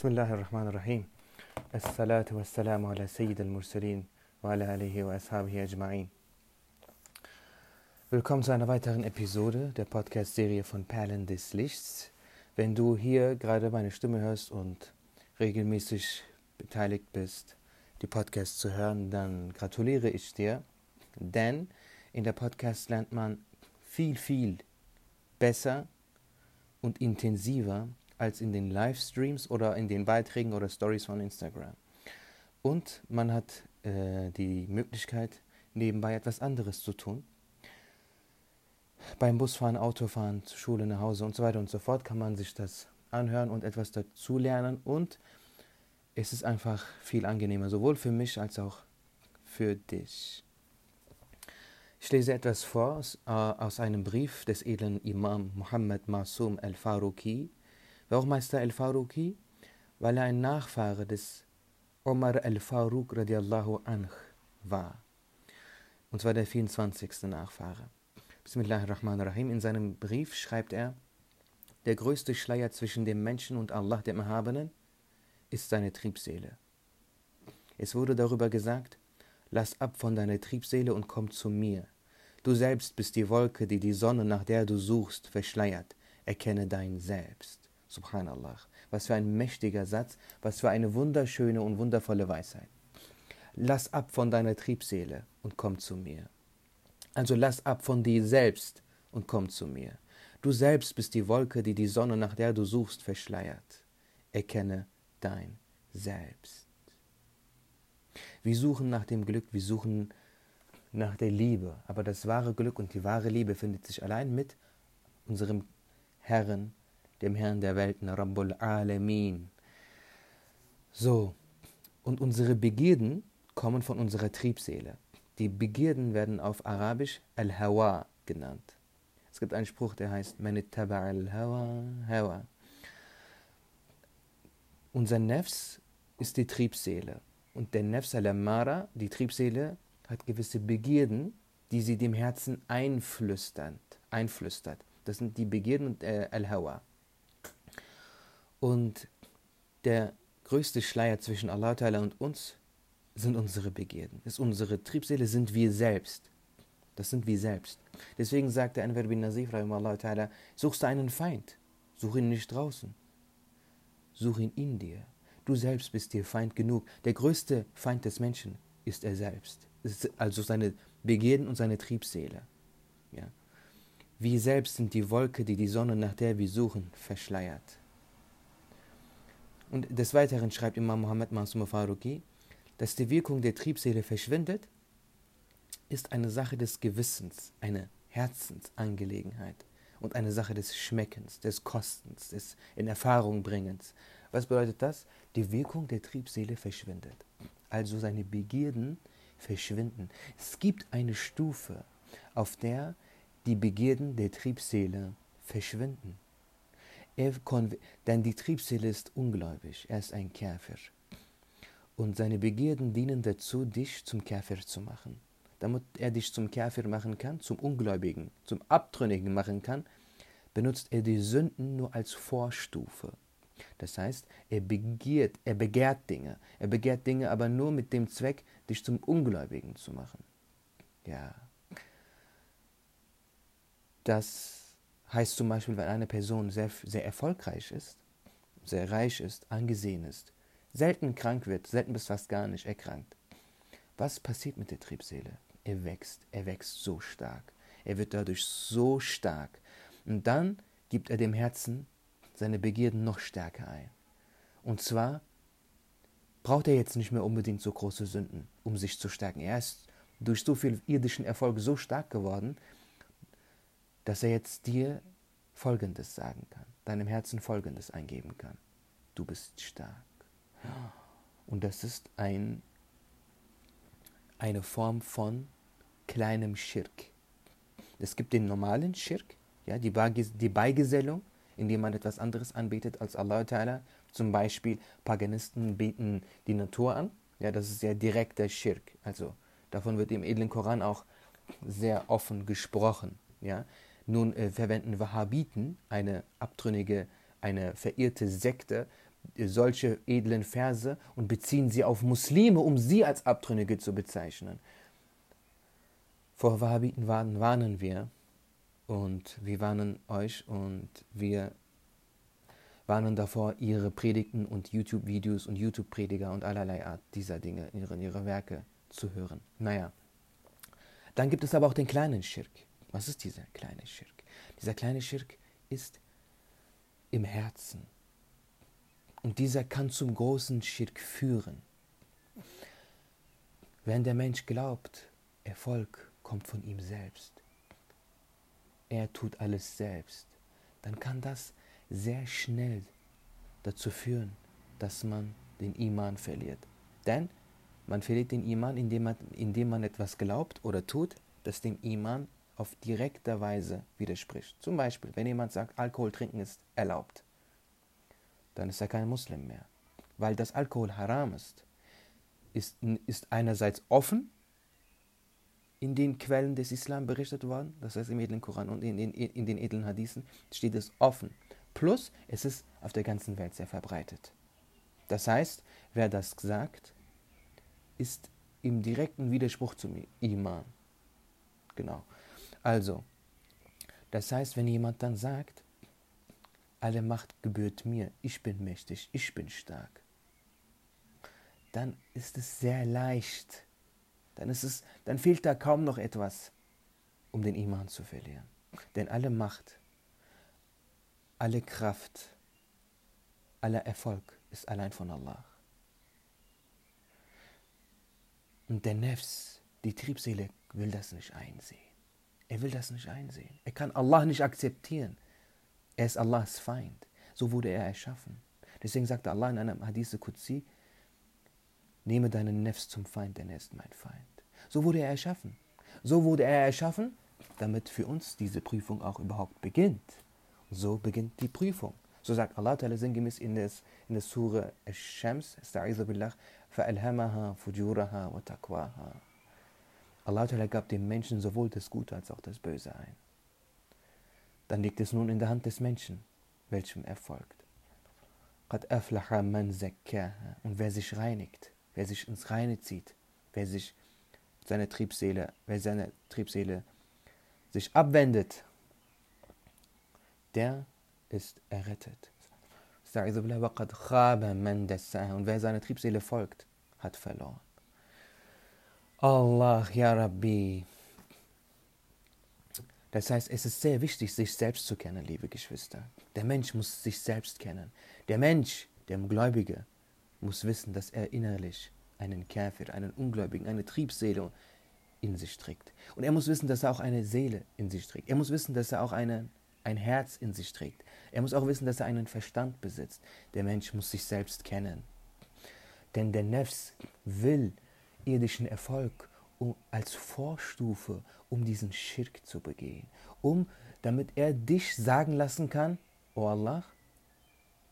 بسم الله الرحمن الرحيم الصلاة والسلام على سيد المرسلين وعلى آله وأصحابه أجمعين Willkommen zu einer weiteren Episode der Podcast-Serie von Perlen des Lichts. Wenn du hier gerade meine Stimme hörst und regelmäßig beteiligt bist, die Podcasts zu hören, dann gratuliere ich dir, denn in der Podcast lernt man viel, viel besser und intensiver als in den Livestreams oder in den Beiträgen oder Stories von Instagram. Und man hat äh, die Möglichkeit, nebenbei etwas anderes zu tun. Beim Busfahren, Autofahren, zur Schule, nach Hause und so weiter und so fort kann man sich das anhören und etwas dazu lernen. Und es ist einfach viel angenehmer, sowohl für mich als auch für dich. Ich lese etwas vor aus, äh, aus einem Brief des edlen Imam Muhammad Masum al-Faruqi Warum heißt er Al-Faruqi? Weil er ein Nachfahre des Omar al-Faruq radiallahu anh war. Und zwar der 24. Nachfahre. Bismillahirrahmanirrahim. In seinem Brief schreibt er, der größte Schleier zwischen dem Menschen und Allah, dem Erhabenen, ist seine Triebseele. Es wurde darüber gesagt, lass ab von deiner Triebseele und komm zu mir. Du selbst bist die Wolke, die die Sonne, nach der du suchst, verschleiert. Erkenne dein Selbst. Subhanallah. Was für ein mächtiger Satz, was für eine wunderschöne und wundervolle Weisheit. Lass ab von deiner Triebseele und komm zu mir. Also lass ab von dir selbst und komm zu mir. Du selbst bist die Wolke, die die Sonne, nach der du suchst, verschleiert. Erkenne dein Selbst. Wir suchen nach dem Glück, wir suchen nach der Liebe, aber das wahre Glück und die wahre Liebe findet sich allein mit unserem Herrn dem Herrn der Welten, Rabbul Alamin. So, und unsere Begierden kommen von unserer Triebseele. Die Begierden werden auf Arabisch Al-Hawa genannt. Es gibt einen Spruch, der heißt Manittaba al-Hawa, Hawa. Unser Nefs ist die Triebseele. Und der Nefs al-Amara, die Triebseele, hat gewisse Begierden, die sie dem Herzen einflüstert. einflüstert. Das sind die Begierden äh, al-Hawa. Und der größte Schleier zwischen Allah und uns sind unsere Begierden, ist unsere Triebseele, sind wir selbst. Das sind wir selbst. Deswegen sagte Anwar bin Nazif, suchst du einen Feind, such ihn nicht draußen, such ihn in dir. Du selbst bist dir Feind genug. Der größte Feind des Menschen ist er selbst, also seine Begierden und seine Triebseele. Ja. Wir selbst sind die Wolke, die die Sonne, nach der wir suchen, verschleiert. Und des Weiteren schreibt Imam Muhammad Masum Faruqi, dass die Wirkung der Triebseele verschwindet, ist eine Sache des Gewissens, eine Herzensangelegenheit und eine Sache des Schmeckens, des Kostens, des in Erfahrung bringens. Was bedeutet das? Die Wirkung der Triebseele verschwindet. Also seine Begierden verschwinden. Es gibt eine Stufe, auf der die Begierden der Triebseele verschwinden. Er denn die Triebseele ist ungläubig, er ist ein Käfer. Und seine Begierden dienen dazu, dich zum Käfer zu machen. Damit er dich zum Käfer machen kann, zum Ungläubigen, zum Abtrünnigen machen kann, benutzt er die Sünden nur als Vorstufe. Das heißt, er begehrt, er begehrt Dinge. Er begehrt Dinge aber nur mit dem Zweck, dich zum Ungläubigen zu machen. Ja. Das heißt zum Beispiel, wenn eine Person sehr, sehr erfolgreich ist, sehr reich ist, angesehen ist, selten krank wird, selten bis fast gar nicht erkrankt. Was passiert mit der Triebseele? Er wächst, er wächst so stark. Er wird dadurch so stark. Und dann gibt er dem Herzen seine Begierden noch stärker ein. Und zwar braucht er jetzt nicht mehr unbedingt so große Sünden, um sich zu stärken. Er ist durch so viel irdischen Erfolg so stark geworden, dass er jetzt dir Folgendes sagen kann, deinem Herzen Folgendes eingeben kann. Du bist stark. Und das ist ein, eine Form von kleinem Schirk. Es gibt den normalen Schirk, ja, die, die Beigesellung, indem man etwas anderes anbetet als Allah Ta'ala. Zum Beispiel Paganisten beten die Natur an. Ja, das ist ja direkter Schirk. Also davon wird im edlen Koran auch sehr offen gesprochen. Ja, nun äh, verwenden Wahhabiten, eine abtrünnige, eine verirrte Sekte, solche edlen Verse und beziehen sie auf Muslime, um sie als Abtrünnige zu bezeichnen. Vor Wahhabiten warnen wir und wir warnen euch und wir warnen davor, ihre Predigten und YouTube-Videos und YouTube-Prediger und allerlei Art dieser Dinge, ihre, ihre Werke zu hören. Naja, dann gibt es aber auch den kleinen Schirk. Was ist dieser kleine Schirk? Dieser kleine Schirk ist im Herzen. Und dieser kann zum großen Schirk führen. Wenn der Mensch glaubt, Erfolg kommt von ihm selbst, er tut alles selbst, dann kann das sehr schnell dazu führen, dass man den Iman verliert. Denn man verliert den Iman, indem man, indem man etwas glaubt oder tut, das dem Iman auf direkter Weise widerspricht. Zum Beispiel, wenn jemand sagt, Alkohol trinken ist erlaubt, dann ist er kein Muslim mehr. Weil das Alkohol haram ist, ist, ist einerseits offen in den Quellen des Islam berichtet worden, das heißt im edlen Koran und in den, in den edlen Hadithen steht es offen. Plus, es ist auf der ganzen Welt sehr verbreitet. Das heißt, wer das sagt, ist im direkten Widerspruch zum Iman. Genau. Also, das heißt, wenn jemand dann sagt, alle Macht gebührt mir, ich bin mächtig, ich bin stark, dann ist es sehr leicht, dann, ist es, dann fehlt da kaum noch etwas, um den Iman zu verlieren. Denn alle Macht, alle Kraft, aller Erfolg ist allein von Allah. Und der Nefs, die Triebseele, will das nicht einsehen. Er will das nicht einsehen. Er kann Allah nicht akzeptieren. Er ist Allahs Feind. So wurde er erschaffen. Deswegen sagte Allah in einem Hadith Qudsi, nehme deinen Nefs zum Feind, denn er ist mein Feind. So wurde er erschaffen. So wurde er erschaffen, damit für uns diese Prüfung auch überhaupt beginnt. So beginnt die Prüfung. So sagt Allah Ta'ala sinngemäß in, des, in der Sure Shams, Billah, فَأَلْهَمَهَا فُجُورَهَا وَتَقْوَاهَا Allah gab dem Menschen sowohl das Gute als auch das Böse ein. Dann liegt es nun in der Hand des Menschen, welchem er folgt. Und wer sich reinigt, wer sich ins Reine zieht, wer sich seine Triebseele, wer seine Triebseele sich abwendet, der ist errettet. Und wer seiner Triebseele folgt, hat verloren. Allah, Ya Rabbi. Das heißt, es ist sehr wichtig, sich selbst zu kennen, liebe Geschwister. Der Mensch muss sich selbst kennen. Der Mensch, der Gläubige, muss wissen, dass er innerlich einen Käfer, einen Ungläubigen, eine Triebseele in sich trägt. Und er muss wissen, dass er auch eine Seele in sich trägt. Er muss wissen, dass er auch eine, ein Herz in sich trägt. Er muss auch wissen, dass er einen Verstand besitzt. Der Mensch muss sich selbst kennen. Denn der Nefs will irdischen Erfolg um, als Vorstufe, um diesen Schirk zu begehen. Um, damit er dich sagen lassen kann, O oh Allah,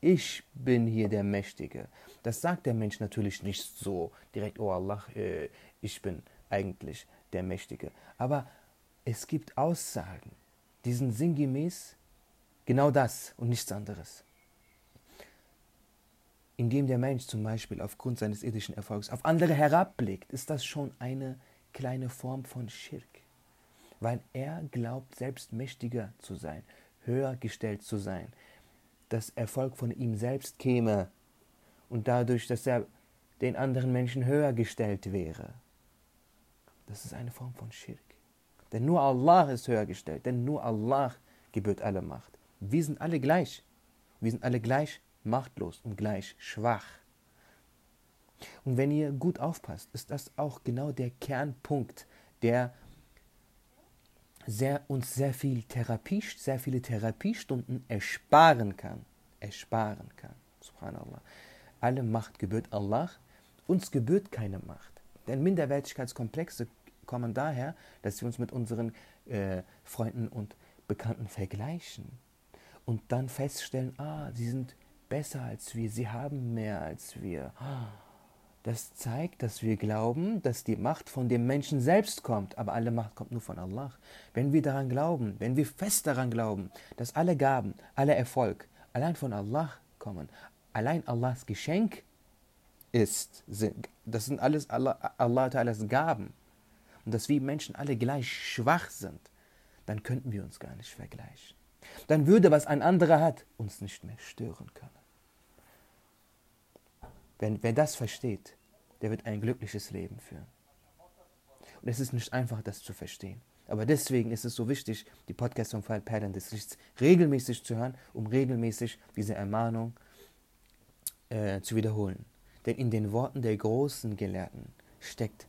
ich bin hier der Mächtige. Das sagt der Mensch natürlich nicht so direkt, oh Allah, äh, ich bin eigentlich der Mächtige. Aber es gibt Aussagen, die sind sinngemäß genau das und nichts anderes. Indem der Mensch zum Beispiel aufgrund seines irdischen Erfolgs auf andere herabblickt, ist das schon eine kleine Form von Schirk. Weil er glaubt, selbst mächtiger zu sein, höher gestellt zu sein, dass Erfolg von ihm selbst käme und dadurch, dass er den anderen Menschen höher gestellt wäre. Das ist eine Form von Schirk. Denn nur Allah ist höher gestellt, denn nur Allah gebührt alle Macht. Wir sind alle gleich. Wir sind alle gleich machtlos und gleich schwach. Und wenn ihr gut aufpasst, ist das auch genau der Kernpunkt, der sehr, uns sehr viel Therapie, sehr viele Therapiestunden ersparen kann. Ersparen kann. Subhanallah. Alle Macht gebührt Allah. Uns gebührt keine Macht. Denn Minderwertigkeitskomplexe kommen daher, dass wir uns mit unseren äh, Freunden und Bekannten vergleichen und dann feststellen, ah, sie sind besser als wir, sie haben mehr als wir. Das zeigt, dass wir glauben, dass die Macht von dem Menschen selbst kommt, aber alle Macht kommt nur von Allah. Wenn wir daran glauben, wenn wir fest daran glauben, dass alle Gaben, aller Erfolg allein von Allah kommen, allein Allahs Geschenk ist, das sind alles Allah, Allah Ta'alas Gaben, und dass wir Menschen alle gleich schwach sind, dann könnten wir uns gar nicht vergleichen. Dann würde, was ein anderer hat, uns nicht mehr stören können. Wenn, wer das versteht, der wird ein glückliches Leben führen. Und es ist nicht einfach, das zu verstehen. Aber deswegen ist es so wichtig, die Podcasts von Fall Perlen des Lichts regelmäßig zu hören, um regelmäßig diese Ermahnung äh, zu wiederholen. Denn in den Worten der großen Gelehrten steckt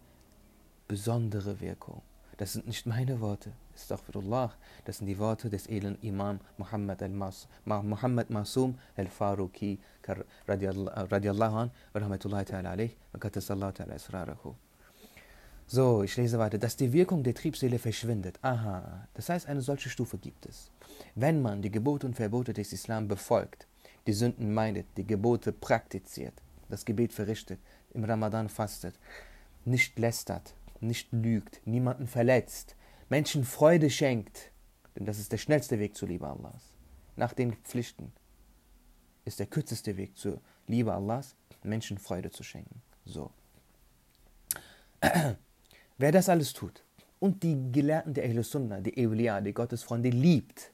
besondere Wirkung. Das sind nicht meine Worte, Astaghfirullah, das sind die Worte des edlen Imam Muhammad, al-Mas, Muhammad Masum al-Faruqi radiallahu an, wa rahmatullahi ta'ala alayh, wa katasallahu ta'ala israrahu. So, ich lese weiter, dass die Wirkung der Triebseele verschwindet. Aha, das heißt, eine solche Stufe gibt es. Wenn man die Gebote und Verbote des Islam befolgt, die Sünden meidet, die Gebote praktiziert, das Gebet verrichtet, im Ramadan fastet, nicht lästert, nicht lügt, niemanden verletzt, Menschen Freude schenkt, denn das ist der schnellste Weg zur Liebe Allahs. Nach den Pflichten ist der kürzeste Weg zur Liebe Allahs, Menschen Freude zu schenken. So. Wer das alles tut und die Gelehrten der Ahlus Sunnah, die Eulia, die Gottesfreunde liebt,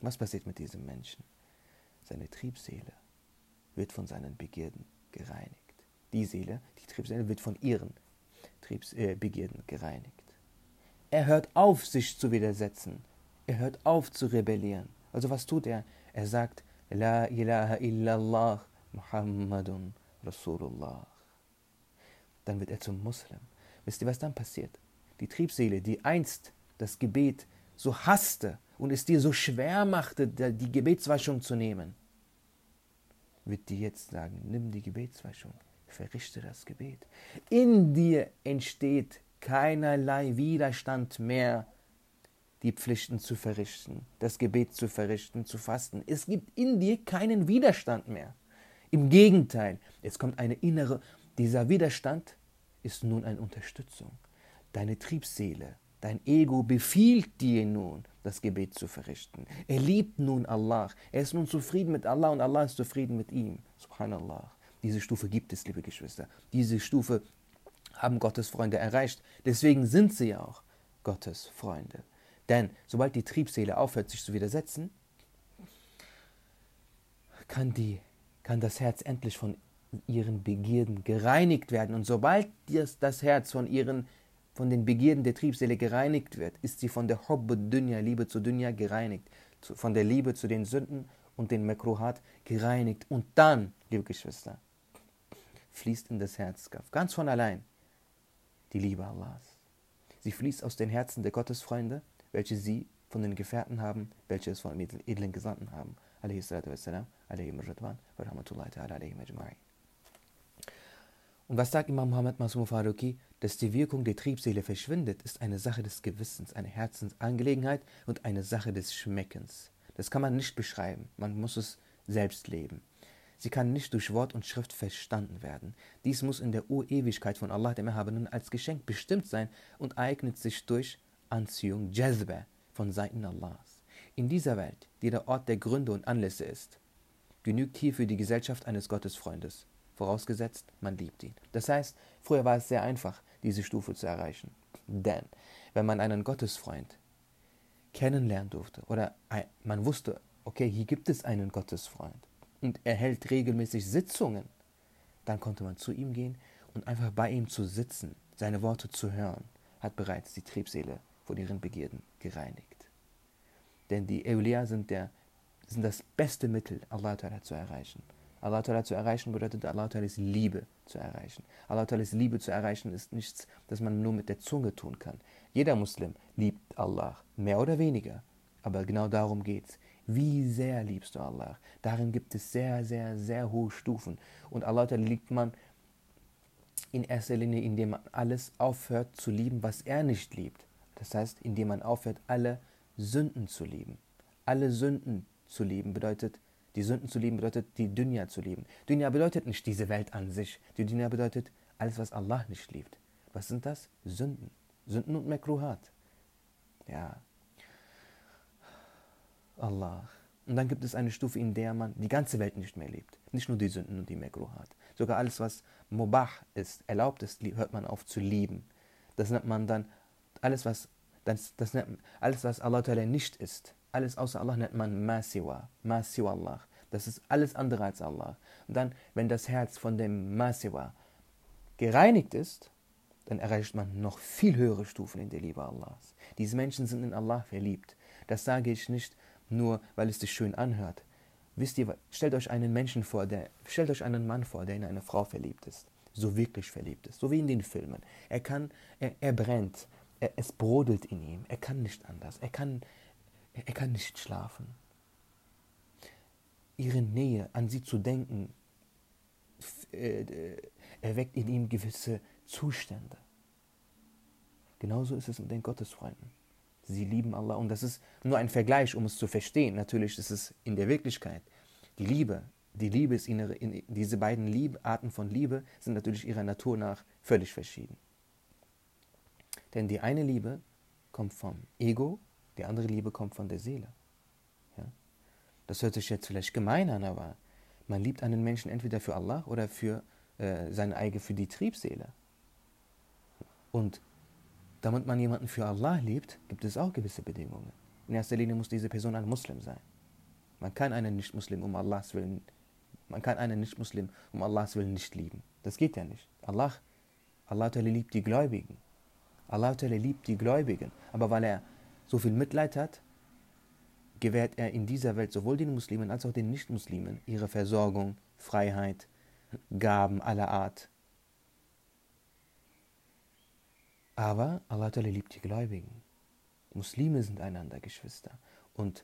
was passiert mit diesem Menschen? Seine Triebseele wird von seinen Begierden gereinigt. Die Seele, die Triebseele wird von ihren Triebsbegierden äh, gereinigt. Er hört auf, sich zu widersetzen. Er hört auf zu rebellieren. Also was tut er? Er sagt, La ilaha illallah Muhammadun Rasulullah. Dann wird er zum Muslim. Wisst ihr, was dann passiert? Die Triebseele, die einst das Gebet so hasste und es dir so schwer machte, die Gebetswaschung zu nehmen, wird dir jetzt sagen, nimm die Gebetswaschung verrichte das Gebet. In dir entsteht keinerlei Widerstand mehr, die Pflichten zu verrichten, das Gebet zu verrichten, zu fasten. Es gibt in dir keinen Widerstand mehr. Im Gegenteil, es kommt eine innere, dieser Widerstand ist nun eine Unterstützung. Deine Triebseele, dein Ego befiehlt dir nun, das Gebet zu verrichten. Er liebt nun Allah. Er ist nun zufrieden mit Allah und Allah ist zufrieden mit ihm. Subhanallah. Diese Stufe gibt es, liebe Geschwister. Diese Stufe haben Gottes Freunde erreicht. Deswegen sind sie ja auch Gottes Freunde. Denn sobald die Triebseele aufhört, sich zu widersetzen, kann, die, kann das Herz endlich von ihren Begierden gereinigt werden. Und sobald das Herz von, ihren, von den Begierden der Triebseele gereinigt wird, ist sie von der Hobbe Dunya, Liebe zu Dunya, gereinigt. Von der Liebe zu den Sünden und den Mekruhat gereinigt. Und dann, liebe Geschwister, fließt in das Herz, ganz von allein, die Liebe Allahs. Sie fließt aus den Herzen der Gottesfreunde, welche sie von den Gefährten haben, welche es von den edlen Gesandten haben. Und was sagt Imam Muhammad Masum Faruqi? Dass die Wirkung der Triebseele verschwindet, ist eine Sache des Gewissens, eine Herzensangelegenheit und eine Sache des Schmeckens. Das kann man nicht beschreiben, man muss es selbst leben. Sie kann nicht durch Wort und Schrift verstanden werden. Dies muss in der Urewigkeit von Allah dem Erhabenen als Geschenk bestimmt sein und eignet sich durch Anziehung, Jazba, von Seiten Allahs. In dieser Welt, die der Ort der Gründe und Anlässe ist, genügt hierfür die Gesellschaft eines Gottesfreundes, vorausgesetzt, man liebt ihn. Das heißt, früher war es sehr einfach, diese Stufe zu erreichen. Denn wenn man einen Gottesfreund kennenlernen durfte oder man wusste, okay, hier gibt es einen Gottesfreund, und er hält regelmäßig Sitzungen, dann konnte man zu ihm gehen und einfach bei ihm zu sitzen, seine Worte zu hören, hat bereits die Triebseele von ihren Begierden gereinigt. Denn die Eulia sind, der, sind das beste Mittel, Allah zu erreichen. Allah zu erreichen bedeutet Allahs Liebe zu erreichen. Allahs Liebe zu erreichen ist nichts, das man nur mit der Zunge tun kann. Jeder Muslim liebt Allah, mehr oder weniger. Aber genau darum geht es. Wie sehr liebst du Allah? Darin gibt es sehr, sehr, sehr hohe Stufen. Und Allah liebt man in erster Linie, indem man alles aufhört zu lieben, was er nicht liebt. Das heißt, indem man aufhört, alle Sünden zu lieben. Alle Sünden zu lieben bedeutet, die Sünden zu lieben bedeutet, die Dunya zu lieben. Dunya bedeutet nicht diese Welt an sich. Die Dunya bedeutet alles, was Allah nicht liebt. Was sind das? Sünden. Sünden und Mekruhat. Ja, Allah. Und dann gibt es eine Stufe, in der man die ganze Welt nicht mehr liebt. Nicht nur die Sünden und die Mekruhat. Sogar alles, was Mubah ist, erlaubt ist, hört man auf zu lieben. Das nennt man dann, alles, was, das, das nennt, alles, was Allah nicht ist, alles außer Allah nennt man Masiwa, Masiwa Allah. Das ist alles andere als Allah. Und dann, wenn das Herz von dem Masiwa gereinigt ist, dann erreicht man noch viel höhere Stufen in der Liebe Allahs. Diese Menschen sind in Allah verliebt. Das sage ich nicht nur, weil es sich schön anhört. Wisst ihr, stellt euch einen Menschen vor, der, stellt euch einen Mann vor, der in eine Frau verliebt ist. So wirklich verliebt ist. So wie in den Filmen. Er kann, er, er brennt. Er, es brodelt in ihm. Er kann nicht anders. Er kann, er kann nicht schlafen. Ihre Nähe, an sie zu denken, äh, erweckt in ihm gewisse Zustände. Genauso ist es mit den Gottesfreunden. Sie lieben Allah und das ist nur ein Vergleich, um es zu verstehen. Natürlich ist es in der Wirklichkeit die Liebe. Die Liebe ist in diese beiden Liebe, Arten von Liebe sind natürlich ihrer Natur nach völlig verschieden. Denn die eine Liebe kommt vom Ego, die andere Liebe kommt von der Seele. Ja? Das hört sich jetzt vielleicht gemein an, aber man liebt einen Menschen entweder für Allah oder für äh, seine eigene, für die Triebseele. Und damit man jemanden für Allah liebt, gibt es auch gewisse Bedingungen. In erster Linie muss diese Person ein Muslim sein. Man kann einen Nicht-Muslim um Allahs Willen, man kann einen Nicht-Muslim um Allahs Willen nicht lieben. Das geht ja nicht. Allah, Allah liebt die Gläubigen. Allah liebt die Gläubigen. Aber weil er so viel Mitleid hat, gewährt er in dieser Welt sowohl den Muslimen als auch den Nicht-Muslimen ihre Versorgung, Freiheit, Gaben aller Art. Aber Allah liebt die Gläubigen. Muslime sind einander Geschwister. Und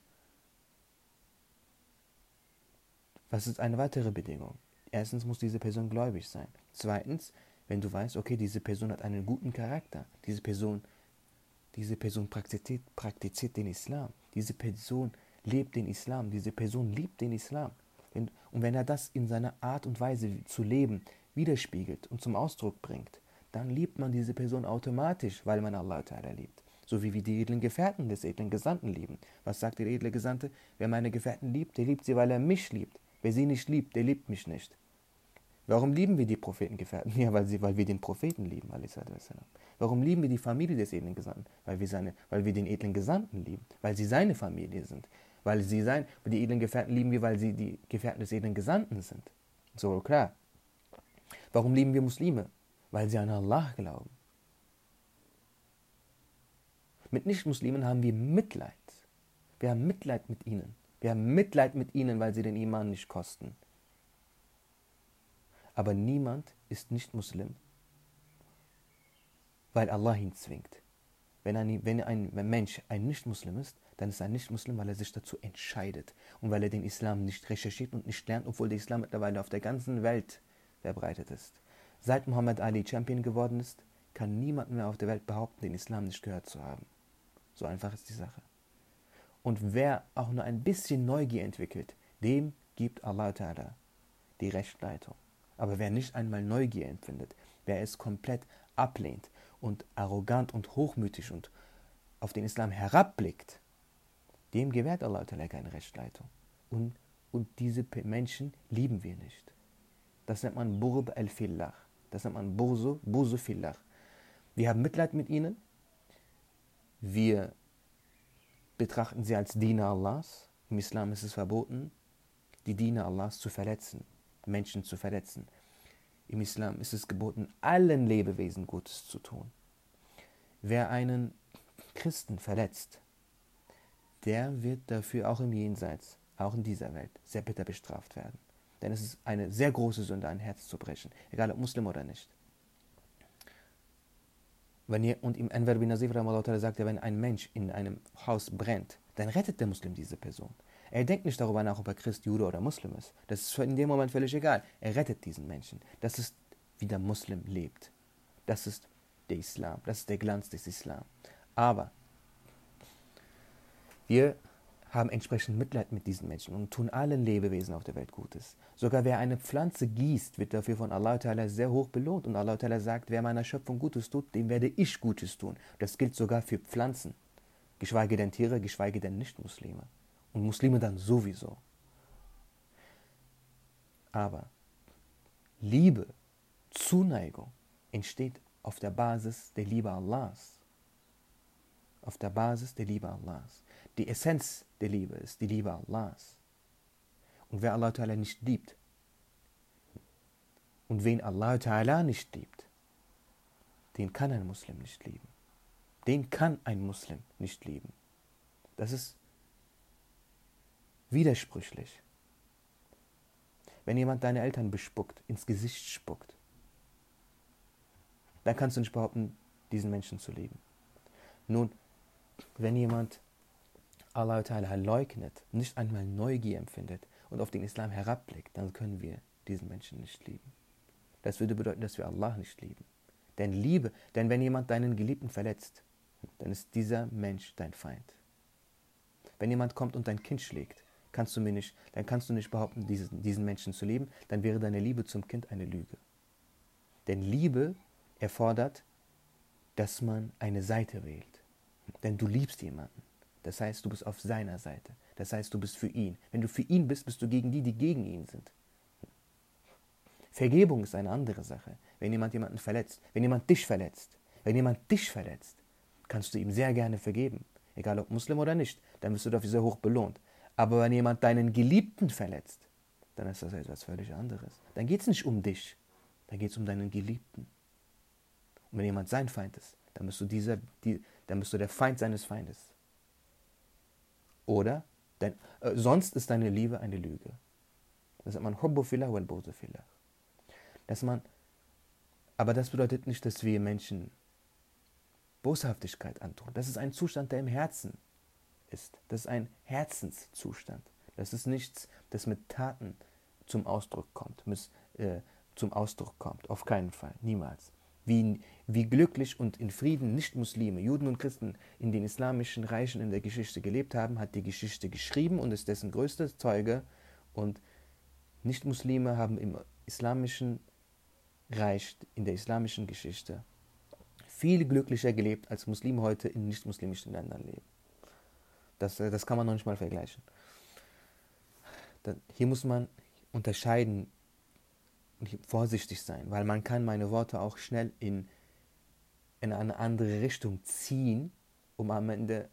was ist eine weitere Bedingung? Erstens muss diese Person gläubig sein. Zweitens, wenn du weißt, okay, diese Person hat einen guten Charakter, diese Person, diese Person praktiziert, praktiziert den Islam, diese Person lebt den Islam, diese Person liebt den Islam. Und wenn er das in seiner Art und Weise zu leben widerspiegelt und zum Ausdruck bringt, dann liebt man diese Person automatisch, weil man Allah Ta'ala liebt. So wie wir die edlen Gefährten des edlen Gesandten lieben. Was sagt der edle Gesandte? Wer meine Gefährten liebt, der liebt sie, weil er mich liebt. Wer sie nicht liebt, der liebt mich nicht. Warum lieben wir die Prophetengefährten? Ja, weil, sie, weil wir den Propheten lieben. Warum lieben wir die Familie des edlen Gesandten? Weil wir, seine, weil wir den edlen Gesandten lieben. Weil sie seine Familie sind. Weil sie sein, die edlen Gefährten lieben wir, weil sie die Gefährten des edlen Gesandten sind. So klar. Warum lieben wir Muslime? Weil sie an Allah glauben. Mit Nichtmuslimen haben wir Mitleid. Wir haben Mitleid mit ihnen. Wir haben Mitleid mit ihnen, weil sie den Iman nicht kosten. Aber niemand ist nicht Muslim, weil Allah ihn zwingt. Wenn ein, wenn ein Mensch ein Nicht-Muslim ist, dann ist er ein Nicht-Muslim, weil er sich dazu entscheidet und weil er den Islam nicht recherchiert und nicht lernt, obwohl der Islam mittlerweile auf der ganzen Welt verbreitet ist. Seit Muhammad Ali Champion geworden ist, kann niemand mehr auf der Welt behaupten, den Islam nicht gehört zu haben. So einfach ist die Sache. Und wer auch nur ein bisschen Neugier entwickelt, dem gibt Allah Ta'ala die Rechtleitung. Aber wer nicht einmal Neugier empfindet, wer es komplett ablehnt und arrogant und hochmütig und auf den Islam herabblickt, dem gewährt Allah Ta'ala keine Rechtleitung. Und, und diese Menschen lieben wir nicht. Das nennt man Burb al-Fillah. Das nennt man Burzu, Burzu Fillah. Wir haben Mitleid mit ihnen. Wir betrachten sie als Diener Allahs. Im Islam ist es verboten, die Diener Allahs zu verletzen, Menschen zu verletzen. Im Islam ist es geboten, allen Lebewesen Gutes zu tun. Wer einen Christen verletzt, der wird dafür auch im Jenseits, auch in dieser Welt, sehr bitter bestraft werden. Denn es ist eine sehr große Sünde, ein Herz zu brechen, egal ob Muslim oder nicht. Wenn ihr, und im Anwar bin Nazif sagt er, wenn ein Mensch in einem Haus brennt, dann rettet der Muslim diese Person. Er denkt nicht darüber nach, ob er Christ, Jude oder Muslim ist. Das ist in dem Moment völlig egal. Er rettet diesen Menschen. Das ist, wie der Muslim lebt. Das ist der Islam. Das ist der Glanz des Islam. Aber wir haben entsprechend Mitleid mit diesen Menschen und tun allen Lebewesen auf der Welt Gutes. Sogar wer eine Pflanze gießt, wird dafür von Allah sehr hoch belohnt. Und Allah sagt, wer meiner Schöpfung Gutes tut, dem werde ich Gutes tun. Das gilt sogar für Pflanzen, geschweige denn Tiere, geschweige denn Nicht-Muslime. Und Muslime dann sowieso. Aber Liebe, Zuneigung entsteht auf der Basis der Liebe Allahs. Auf der Basis der Liebe Allahs. Die Essenz der Liebe ist die Liebe Allahs. Und wer Allah Ta'ala nicht liebt, und wen Allah Ta'ala nicht liebt, den kann ein Muslim nicht lieben. Den kann ein Muslim nicht lieben. Das ist widersprüchlich. Wenn jemand deine Eltern bespuckt, ins Gesicht spuckt, dann kannst du nicht behaupten, diesen Menschen zu lieben. Nun, wenn jemand Allah Ta'ala leugnet, nicht einmal Neugier empfindet und auf den Islam herabblickt, dann können wir diesen Menschen nicht lieben. Das würde bedeuten, dass wir Allah nicht lieben. Denn Liebe, denn wenn jemand deinen Geliebten verletzt, dann ist dieser Mensch dein Feind. Wenn jemand kommt und dein Kind schlägt, kannst du mir nicht, dann kannst du nicht behaupten, diesen, diesen Menschen zu lieben, dann wäre deine Liebe zum Kind eine Lüge. Denn Liebe erfordert, dass man eine Seite wählt. Denn du liebst jemanden. Das heißt, du bist auf seiner Seite. Das heißt, du bist für ihn. Wenn du für ihn bist, bist du gegen die, die gegen ihn sind. Vergebung ist eine andere Sache. Wenn jemand jemanden verletzt, wenn jemand dich verletzt, wenn jemand dich verletzt, kannst du ihm sehr gerne vergeben. Egal ob Muslim oder nicht, dann wirst du dafür sehr hoch belohnt. Aber wenn jemand deinen Geliebten verletzt, dann ist das etwas völlig anderes. Dann geht es nicht um dich, dann geht es um deinen Geliebten. Und wenn jemand sein Feind ist, dann bist du, dieser, die, dann bist du der Feind seines Feindes. Oder, denn, äh, sonst ist deine Liebe eine Lüge. Das sagt man Hubbu fillah wal dass man, aber das bedeutet nicht, dass wir Menschen Boshaftigkeit antun. Das ist ein Zustand, der im Herzen ist. Das ist ein Herzenszustand. Das ist nichts, das mit Taten zum Ausdruck kommt, äh, zum Ausdruck kommt. Auf keinen Fall, niemals. Wie, wie glücklich und in Frieden Nicht-Muslime, Juden und Christen in den islamischen Reichen in der Geschichte gelebt haben, hat die Geschichte geschrieben und ist dessen größter Zeuge. Und Nicht-Muslime haben im islamischen reicht in der islamischen Geschichte viel glücklicher gelebt, als Muslime heute in nicht-muslimischen Ländern leben. Das, äh, das kann man noch nicht mal vergleichen. Hier muss man unterscheiden vorsichtig sein, weil man kann meine Worte auch schnell in, in eine andere Richtung ziehen, um am Ende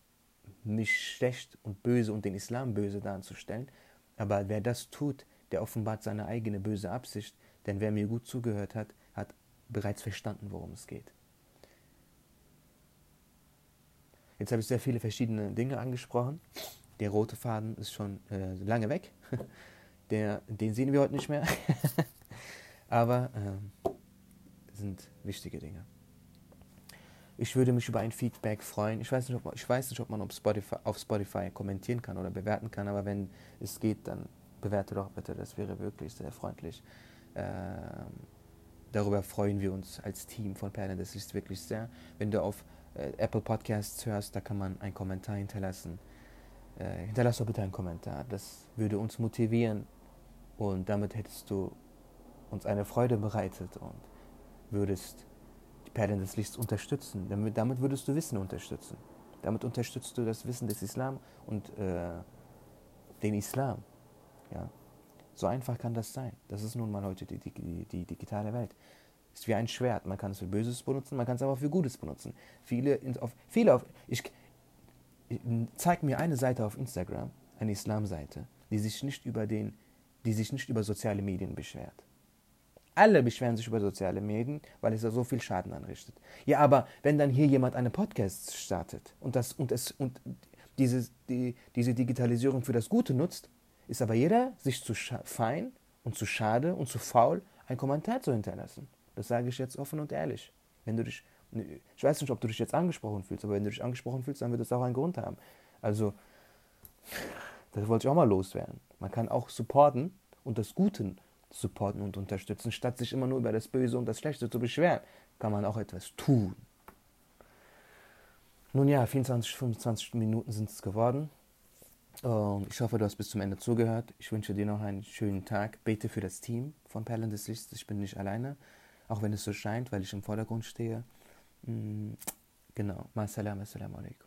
mich schlecht und böse und den Islam böse darzustellen. Aber wer das tut, der offenbart seine eigene böse Absicht, denn wer mir gut zugehört hat, hat bereits verstanden, worum es geht. Jetzt habe ich sehr viele verschiedene Dinge angesprochen. Der rote Faden ist schon äh, lange weg. Der, den sehen wir heute nicht mehr. Aber äh, sind wichtige Dinge. Ich würde mich über ein Feedback freuen. Ich weiß nicht, ob man, ich weiß nicht, ob man auf Spotify, auf Spotify kommentieren kann oder bewerten kann, aber wenn es geht, dann bewerte doch bitte. Das wäre wirklich sehr freundlich. Ähm, darüber freuen wir uns als Team von Perlen des Lichts wirklich sehr. Wenn du auf äh, Apple Podcasts hörst, da kann man einen Kommentar hinterlassen. Äh, hinterlass doch bitte einen Kommentar. Das würde uns motivieren und damit hättest du uns eine Freude bereitet und würdest die Perlen des Lichts unterstützen. Damit, damit würdest du Wissen unterstützen. Damit unterstützt du das Wissen des Islam und äh, den Islam. Ja. So einfach kann das sein. Das ist nun mal heute die, die, die, digitale Welt. Ist wie ein Schwert. Man kann es für Böses benutzen, man kann es aber auch für Gutes benutzen. Viele auf, viele auf, ich, ich zeig mir eine Seite auf Instagram, eine Islamseite, die sich nicht über den, die sich nicht über soziale Medien beschwert. Alle beschweren sich über soziale Medien, weil es da so viel Schaden anrichtet. Ja, aber wenn dann hier jemand einen Podcast startet und, das, und, es, und diese, die, diese Digitalisierung für das Gute nutzt, ist aber jeder sich zu fein und zu schade und zu faul, einen Kommentar zu hinterlassen. Das sage ich jetzt offen und ehrlich. Wenn du dich, ich weiß nicht, ob du dich jetzt angesprochen fühlst, aber wenn du dich angesprochen fühlst, dann wird das auch einen Grund haben. Also, das wollte ich auch mal loswerden. Man kann auch supporten und das Gute supporten und unterstützen, statt sich immer nur über das Böse und das Schlechte zu beschweren, kann man auch etwas tun. Nun ja, 24, 25 Minuten sind es geworden. Ähm, ich hoffe, du hast bis zum Ende zugehört. Ich wünsche dir noch einen schönen Tag. Bete für das Team von Perlen des Lichts. Ich bin nicht alleine, auch wenn es so scheint, weil ich im Vordergrund stehe. Mm, genau. Ma salam, assalamu alaikum.